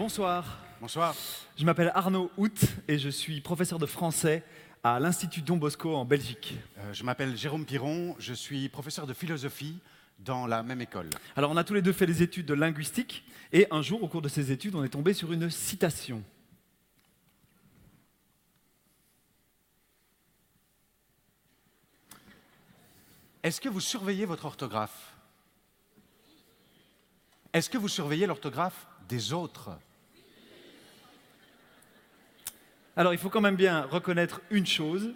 Bonsoir. Bonsoir. Je m'appelle Arnaud Hout et je suis professeur de français à l'Institut Don Bosco en Belgique. Euh, je m'appelle Jérôme Piron, je suis professeur de philosophie dans la même école. Alors on a tous les deux fait les études de linguistique et un jour au cours de ces études on est tombé sur une citation. Est-ce que vous surveillez votre orthographe? Est-ce que vous surveillez l'orthographe des autres? Alors il faut quand même bien reconnaître une chose,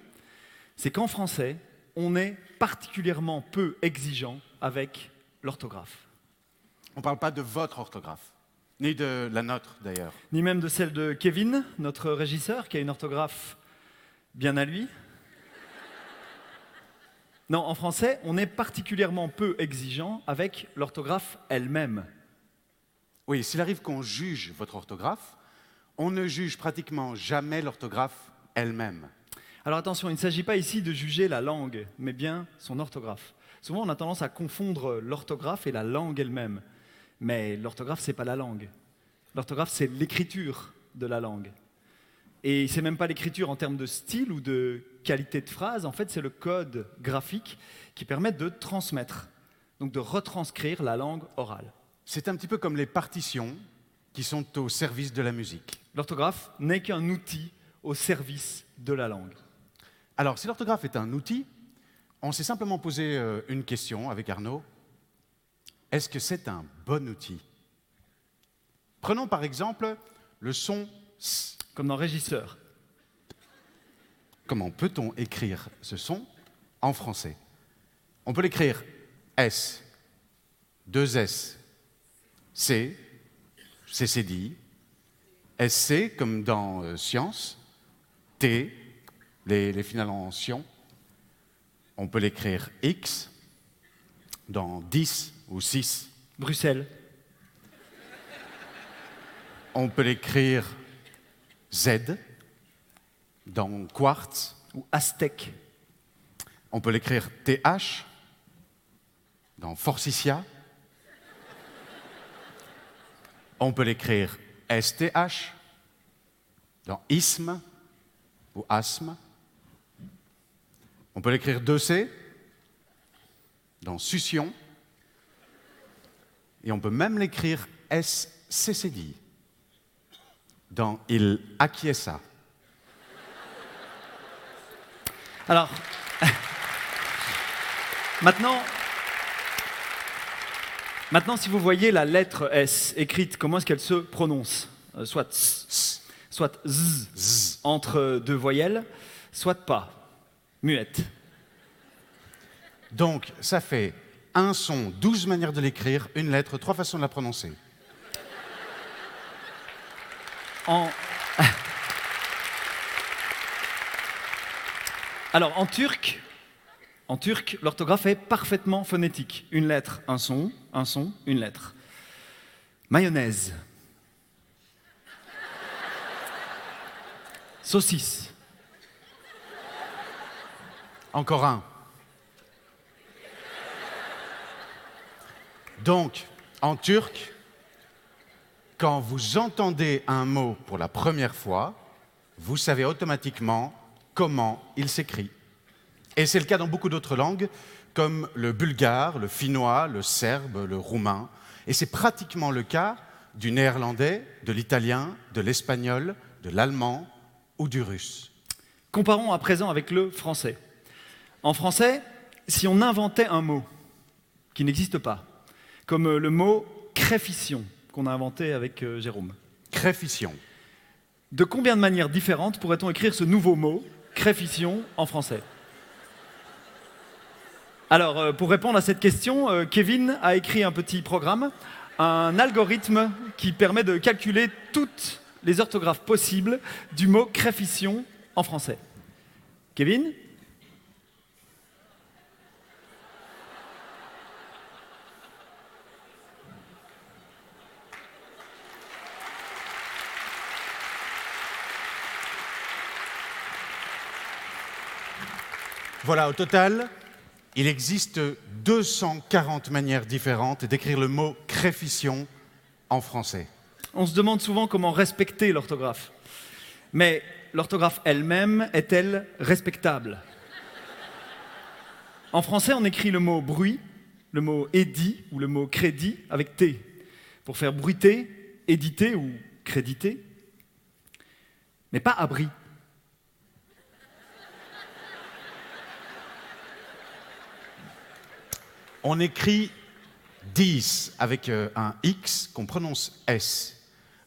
c'est qu'en français, on est particulièrement peu exigeant avec l'orthographe. On ne parle pas de votre orthographe, ni de la nôtre d'ailleurs. Ni même de celle de Kevin, notre régisseur, qui a une orthographe bien à lui. Non, en français, on est particulièrement peu exigeant avec l'orthographe elle-même. Oui, s'il arrive qu'on juge votre orthographe, on ne juge pratiquement jamais l'orthographe elle-même. Alors attention, il ne s'agit pas ici de juger la langue, mais bien son orthographe. Souvent, on a tendance à confondre l'orthographe et la langue elle-même. Mais l'orthographe, ce n'est pas la langue. L'orthographe, c'est l'écriture de la langue. Et c'est même pas l'écriture en termes de style ou de qualité de phrase, en fait, c'est le code graphique qui permet de transmettre, donc de retranscrire la langue orale. C'est un petit peu comme les partitions qui sont au service de la musique. L'orthographe n'est qu'un outil au service de la langue. Alors, si l'orthographe est un outil, on s'est simplement posé euh, une question avec Arnaud. Est-ce que c'est un bon outil? Prenons par exemple le son S. Comme dans Régisseur. Comment peut-on écrire ce son en français? On peut l'écrire S, deux S, C, CC dit, SC comme dans euh, science, T, les, les finales en sion. On peut l'écrire X dans 10 ou 6. Bruxelles. On peut l'écrire Z dans quartz. Ou Aztèque. On peut l'écrire TH dans forsythia. On peut l'écrire STH dans isthme ou asthme. On peut l'écrire 2C dans succion. Et on peut même l'écrire SCCD dans il acquiesça. Alors, maintenant, maintenant, si vous voyez la lettre S écrite, comment est-ce qu'elle se prononce Euh, Soit S, soit Z, Z. entre deux voyelles, soit pas, muette. Donc, ça fait un son, douze manières de l'écrire, une lettre, trois façons de la prononcer. En... Alors, en turc, en turc, l'orthographe est parfaitement phonétique. Une lettre, un son, un son, une lettre. Mayonnaise. Saucisse. Encore un. Donc, en turc, quand vous entendez un mot pour la première fois, vous savez automatiquement comment il s'écrit. Et c'est le cas dans beaucoup d'autres langues, comme le bulgare, le finnois, le serbe, le roumain. Et c'est pratiquement le cas du néerlandais, de l'italien, de l'espagnol, de l'allemand ou du russe. Comparons à présent avec le français. En français, si on inventait un mot qui n'existe pas, comme le mot créfition qu'on a inventé avec euh, Jérôme, Créfition. de combien de manières différentes pourrait-on écrire ce nouveau mot, créfition, en français? Alors, euh, pour répondre à cette question, euh, Kevin a écrit un petit programme, un algorithme qui permet de calculer toutes les orthographes possibles du mot créfition en français. Kevin Voilà, au total, il existe 240 manières différentes d'écrire le mot créfition en français. on se demande souvent comment respecter l'orthographe. Mais l'orthographe elle-même est-elle respectable? En français, on écrit le mot bruit, le mot édit ou le mot crédit avec T, pour faire bruiter, éditer ou créditer, mais pas abri. On écrit 10 avec euh, un X qu'on prononce S,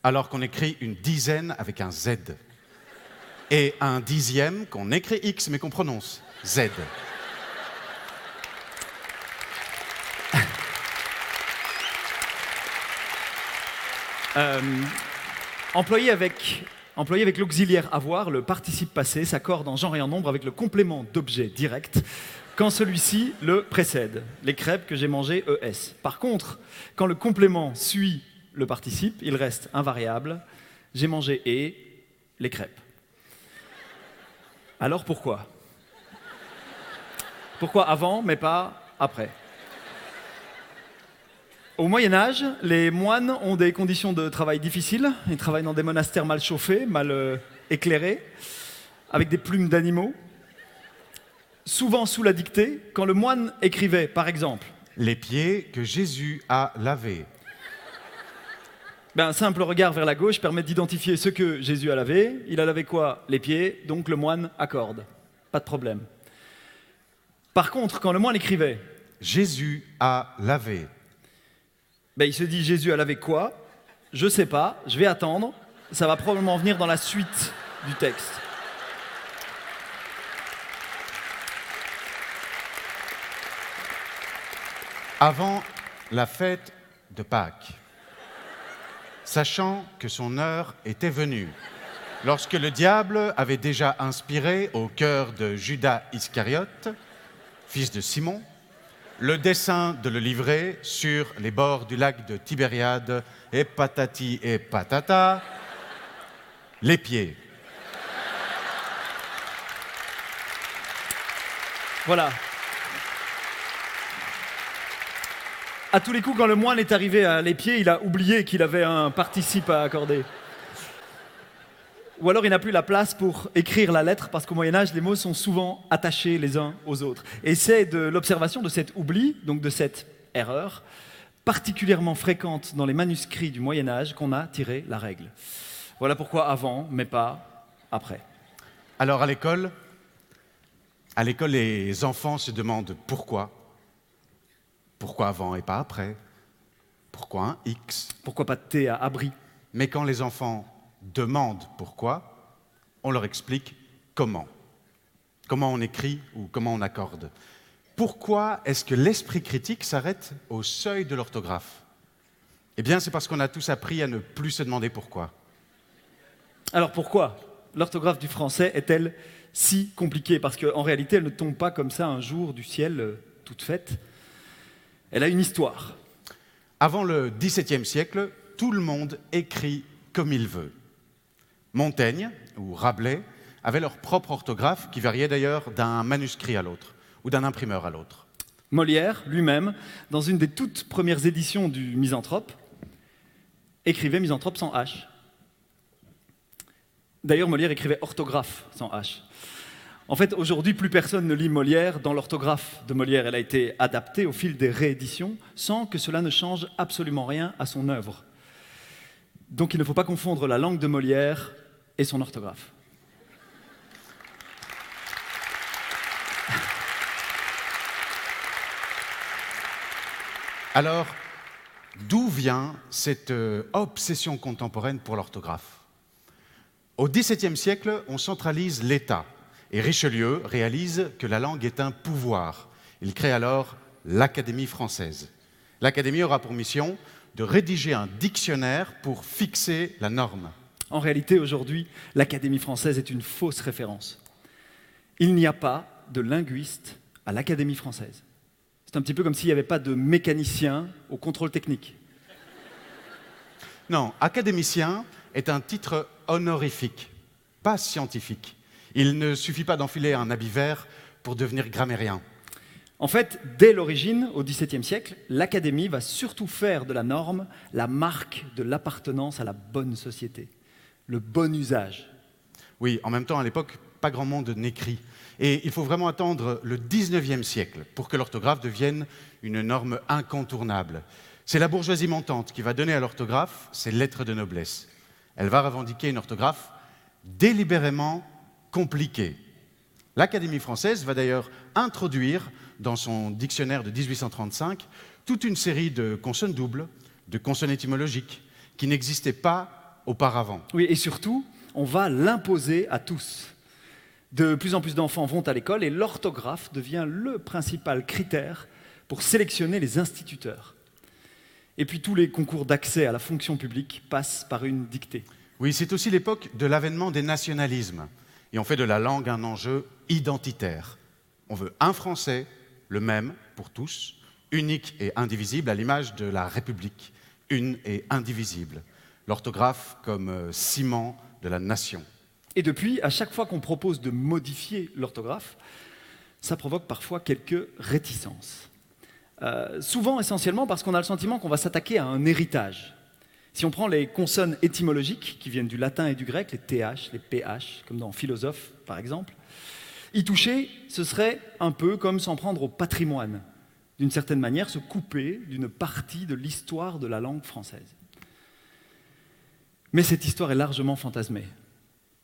alors qu'on écrit une dizaine avec un Z. Et un dixième qu'on écrit X mais qu'on prononce Z. Euh, employé avec, employé avec l'auxiliaire avoir, le participe passé s'accorde en genre et en nombre avec le complément d'objet direct quand celui-ci le précède. Les crêpes que j'ai mangées ES. Par contre, quand le complément suit le participe, il reste invariable. J'ai mangé et les crêpes. Alors pourquoi? Pourquoi avant mais pas après? Au Moyen Âge, les moines ont des conditions de travail difficiles. Ils travaillent dans des monastères mal chauffés, mal euh, éclairés, avec des plumes d'animaux. Souvent sous la dictée, quand le moine écrivait, par exemple, Les pieds que Jésus a lavés. ben, un simple regard vers la gauche permet d'identifier ce que Jésus a lavé. Il a lavé quoi? Les pieds, donc le moine accorde. Pas de problème. Par contre, quand le moine écrivait, Jésus a lavé. ben, il se dit Jésus a lavé quoi? Je sais pas, je vais attendre. Ça va probablement venir dans la suite du texte. Avant la fête de Pâques, sachant que son heure était venue, lorsque le diable avait déjà inspiré au cœur de Judas Iscariote, fils de Simon, le dessein de le livrer sur les bords du lac de Tibériade, et patati et patata, les pieds. Voilà. À tous les coups, quand le moine est arrivé à les pieds, il a oublié qu'il avait un participe à accorder. Ou alors il n'a plus la place pour écrire la lettre, parce qu'au Moyen Âge, les mots sont souvent attachés les uns aux autres. Et c'est de l'observation de cet oubli, donc de cette erreur, particulièrement fréquente dans les manuscrits du Moyen Âge, qu'on a tiré la règle. Voilà pourquoi avant, mais pas après. Alors à l'école, à l'école, les enfants se demandent pourquoi. Pourquoi avant et pas après? Pourquoi un X? Pourquoi pas de thé à abri? Mais quand les enfants demandent pourquoi, on leur explique comment. Comment on écrit ou comment on accorde. Pourquoi est-ce que l'esprit critique s'arrête au seuil de l'orthographe? Eh bien, c'est parce qu'on a tous appris à ne plus se demander pourquoi. Alors pourquoi l'orthographe du français est-elle si compliquée? Parce qu'en réalité, elle ne tombe pas comme ça un jour du ciel euh, toute faite. Elle a une histoire. Avant le XVIIe siècle, tout le monde écrit comme il veut. Montaigne ou Rabelais avaient leur propre orthographe qui variait d'ailleurs d'un manuscrit à l'autre ou d'un imprimeur à l'autre. Molière, lui-même, dans une des toutes premières éditions du Misanthrope, écrivait Misanthrope sans H. D'ailleurs, Molière écrivait orthographe sans H. En fait, aujourd'hui, plus personne ne lit Molière dans l'orthographe de Molière. Elle a été adaptée au fil des rééditions sans que cela ne change absolument rien à son œuvre. Donc il ne faut pas confondre la langue de Molière et son orthographe. Alors, d'où vient cette euh, obsession contemporaine pour l'orthographe? Au XVIIe siècle, on centralise l'État et Richelieu réalise que la langue est un pouvoir. Il crée alors l'Académie française. L'Académie aura pour mission de rédiger un dictionnaire pour fixer la norme. En réalité, aujourd'hui, l'Académie française est une fausse référence. Il n'y a pas de linguiste à l'Académie française. C'est un petit peu comme s'il n'y avait pas de mécanicien au contrôle technique. Non, académicien est un titre honorifique, pas scientifique. Il ne suffit pas d'enfiler un habit vert pour devenir grammairien. En fait, dès l'origine, au XVIIe siècle, l'Académie va surtout faire de la norme la marque de l'appartenance à la bonne société, le bon usage. Oui, en même temps, à l'époque, pas grand monde n'écrit. Et il faut vraiment attendre le XIXe siècle pour que l'orthographe devienne une norme incontournable. C'est la bourgeoisie montante qui va donner à l'orthographe ses lettres de noblesse. Elle va revendiquer une orthographe délibérément L'Académie française va d'ailleurs introduire dans son dictionnaire de 1835 toute une série de consonnes doubles, de consonnes étymologiques, qui n'existaient pas auparavant. Oui, et surtout, on va l'imposer à tous. De plus en plus d'enfants vont à l'école et l'orthographe devient le principal critère pour sélectionner les instituteurs. Et puis tous les concours d'accès à la fonction publique passent par une dictée. Oui, c'est aussi l'époque de l'avènement des nationalismes. Et on fait de la langue un enjeu identitaire. On veut un français, le même pour tous, unique et indivisible, à l'image de la République, une et indivisible. L'orthographe comme euh, ciment de la nation. Et depuis, à chaque fois qu'on propose de modifier l'orthographe, ça provoque parfois quelques réticences. Euh, souvent, essentiellement, parce qu'on a le sentiment qu'on va s'attaquer à un héritage. Si on prend les consonnes étymologiques qui viennent du latin et du grec, les TH, les PH, comme dans philosophe par exemple, y toucher, ce serait un peu comme s'en prendre au patrimoine, d'une certaine manière, se couper d'une partie de l'histoire de la langue française. Mais cette histoire est largement fantasmée.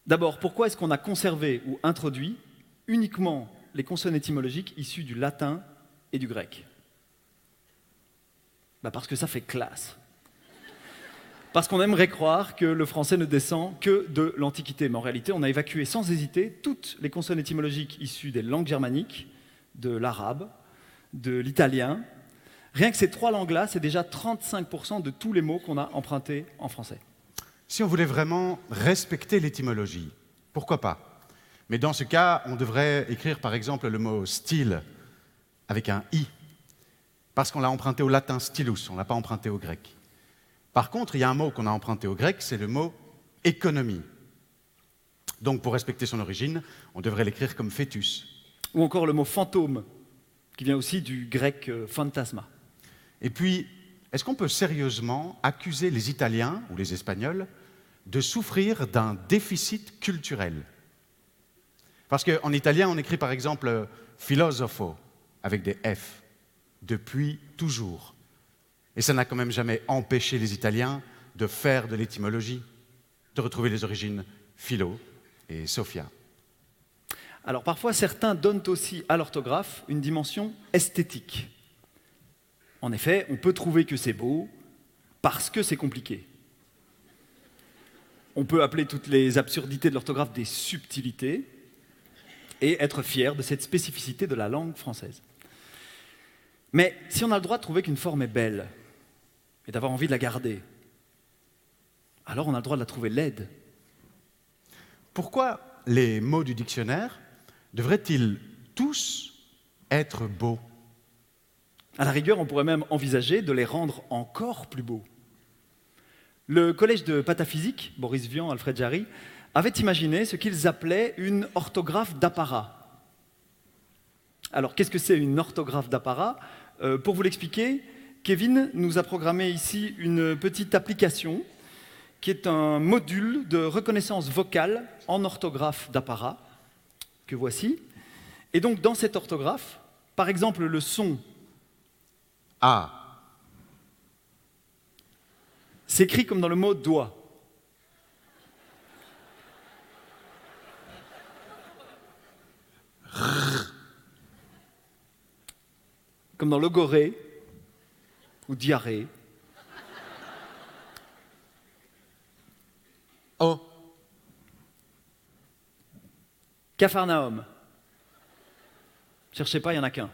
D'abord, pourquoi est-ce qu'on a conservé ou introduit uniquement les consonnes étymologiques issues du latin et du grec? Bah Parce que ça fait classe. Parce qu'on aimerait croire que le français ne descend que de l'Antiquité. Mais en réalité, on a évacué sans hésiter toutes les consonnes étymologiques issues des langues germaniques, de l'arabe, de l'italien. Rien que ces trois langues-là, c'est déjà 35% de tous les mots qu'on a empruntés en français. Si on voulait vraiment respecter l'étymologie, pourquoi pas? Mais dans ce cas, on devrait écrire par exemple le mot style avec un i, parce qu'on l'a emprunté au latin stylus, on ne l'a pas emprunté au grec. Par contre, il y a un mot qu'on a emprunté au grec, c'est le mot économie. Donc pour respecter son origine, on devrait l'écrire comme fœtus. Ou encore le mot fantôme, qui vient aussi du grec euh, fantasma. Et puis, est-ce qu'on peut sérieusement accuser les Italiens ou les Espagnols de souffrir d'un déficit culturel? Parce qu'en italien, on écrit par exemple philosopho avec des F, depuis toujours. Et ça n'a quand même jamais empêché les Italiens de faire de l'étymologie, de retrouver les origines philo et sophia. Alors parfois, certains donnent aussi à l'orthographe une dimension esthétique. En effet, on peut trouver que c'est beau parce que c'est compliqué. On peut appeler toutes les absurdités de l'orthographe des subtilités et être fier de cette spécificité de la langue française. Mais si on a le droit de trouver qu'une forme est belle et d'avoir envie de la garder, alors on a le droit de la trouver laide. Pourquoi les mots du dictionnaire devraient-ils tous être beaux? À la rigueur, on pourrait même envisager de les rendre encore plus beaux. Le collège de pataphysique, Boris Vian, Alfred Jarry, avait imaginé ce qu'ils appelaient une orthographe d'apparat. Alors, qu'est-ce que c'est une orthographe d'apparat? Euh, Pour vous l'expliquer, Kevin nous a programmé ici une petite application qui est un module de reconnaissance vocale en orthographe d'apparat, que voici. Et donc, dans cette orthographe, par exemple, le son A s'écrit comme dans le mot doigt. Comme dans logorée ou diarrhée. Oh. Capharnaüm. Cherchez pas, il n'y en a qu'un.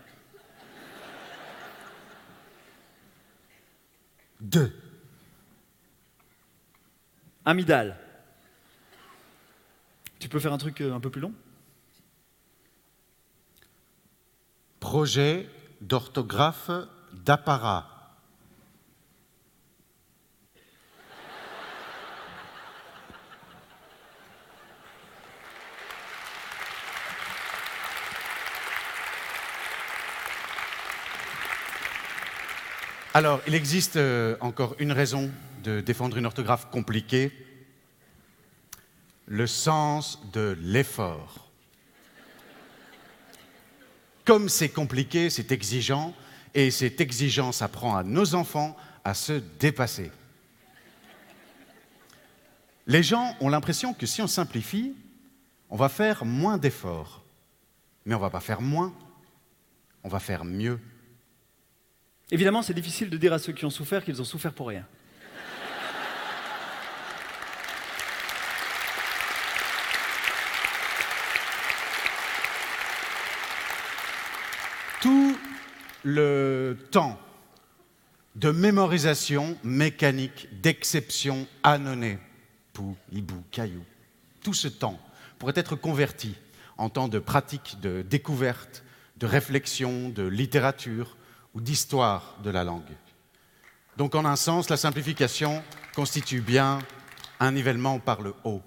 Deux. Amidal. Tu peux faire un truc euh, un peu plus long? Projet d'orthographe d'apparat. Alors, il existe euh, encore une raison de défendre une orthographe compliquée, le sens de l'effort. Comme c'est compliqué, c'est exigeant, et cette exigence apprend à nos enfants à se dépasser. Les gens ont l'impression que si on simplifie, on va faire moins d'efforts. Mais on ne va pas faire moins, on va faire mieux. Évidemment, c'est difficile de dire à ceux qui ont souffert qu'ils ont souffert pour rien. Tout le temps de mémorisation mécanique, d'exception annonnée, pou, hibou, caillou, tout ce temps pourrait être converti en temps de pratique, de découverte, de réflexion, de littérature d'histoire de la langue. Donc en un sens, la simplification constitue bien un nivellement par le haut.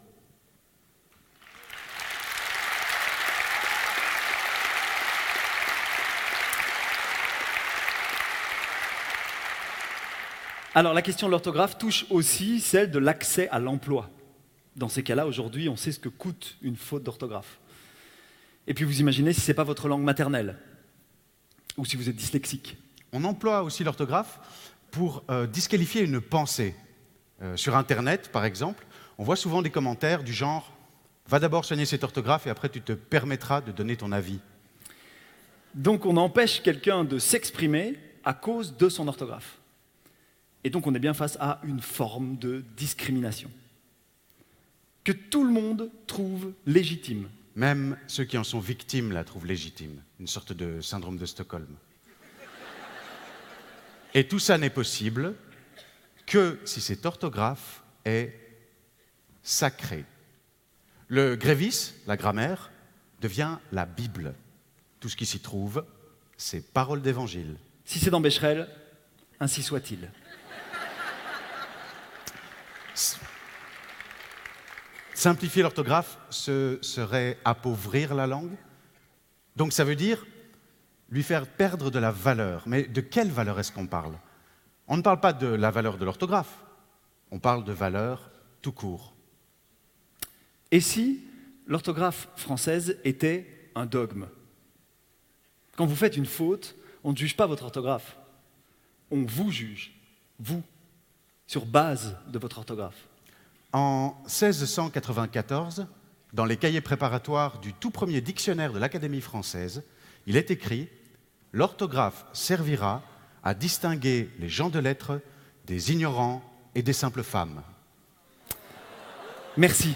Alors la question de l'orthographe touche aussi celle de l'accès à l'emploi. Dans ces cas-là, aujourd'hui, on sait ce que coûte une faute d'orthographe. Et puis vous imaginez si ce n'est pas votre langue maternelle, ou si vous êtes dyslexique. On emploie aussi l'orthographe pour euh, disqualifier une pensée. Euh, sur Internet, par exemple, on voit souvent des commentaires du genre Va d'abord soigner cette orthographe et après tu te permettras de donner ton avis. Donc on empêche quelqu'un de s'exprimer à cause de son orthographe. Et donc on est bien face à une forme de discrimination que tout le monde trouve légitime. Même ceux qui en sont victimes la trouvent légitime, une sorte de syndrome de Stockholm. Et tout ça n'est possible que si cette orthographe est sacrée. Le grévis, la grammaire, devient la Bible. Tout ce qui s'y trouve, c'est paroles d'évangile. Si c'est dans Becherel, ainsi soit-il. Simplifier l'orthographe, ce serait appauvrir la langue. Donc ça veut dire lui faire perdre de la valeur. Mais de quelle valeur est-ce qu'on parle? On ne parle pas de la valeur de l'orthographe, on parle de valeur tout court. Et si l'orthographe française était un dogme? Quand vous faites une faute, on ne juge pas votre orthographe, on vous juge, vous, sur base de votre orthographe. En 1694, dans les cahiers préparatoires du tout premier dictionnaire de l'Académie française, il est écrit L'orthographe servira à distinguer les gens de lettres des ignorants et des simples femmes. Merci.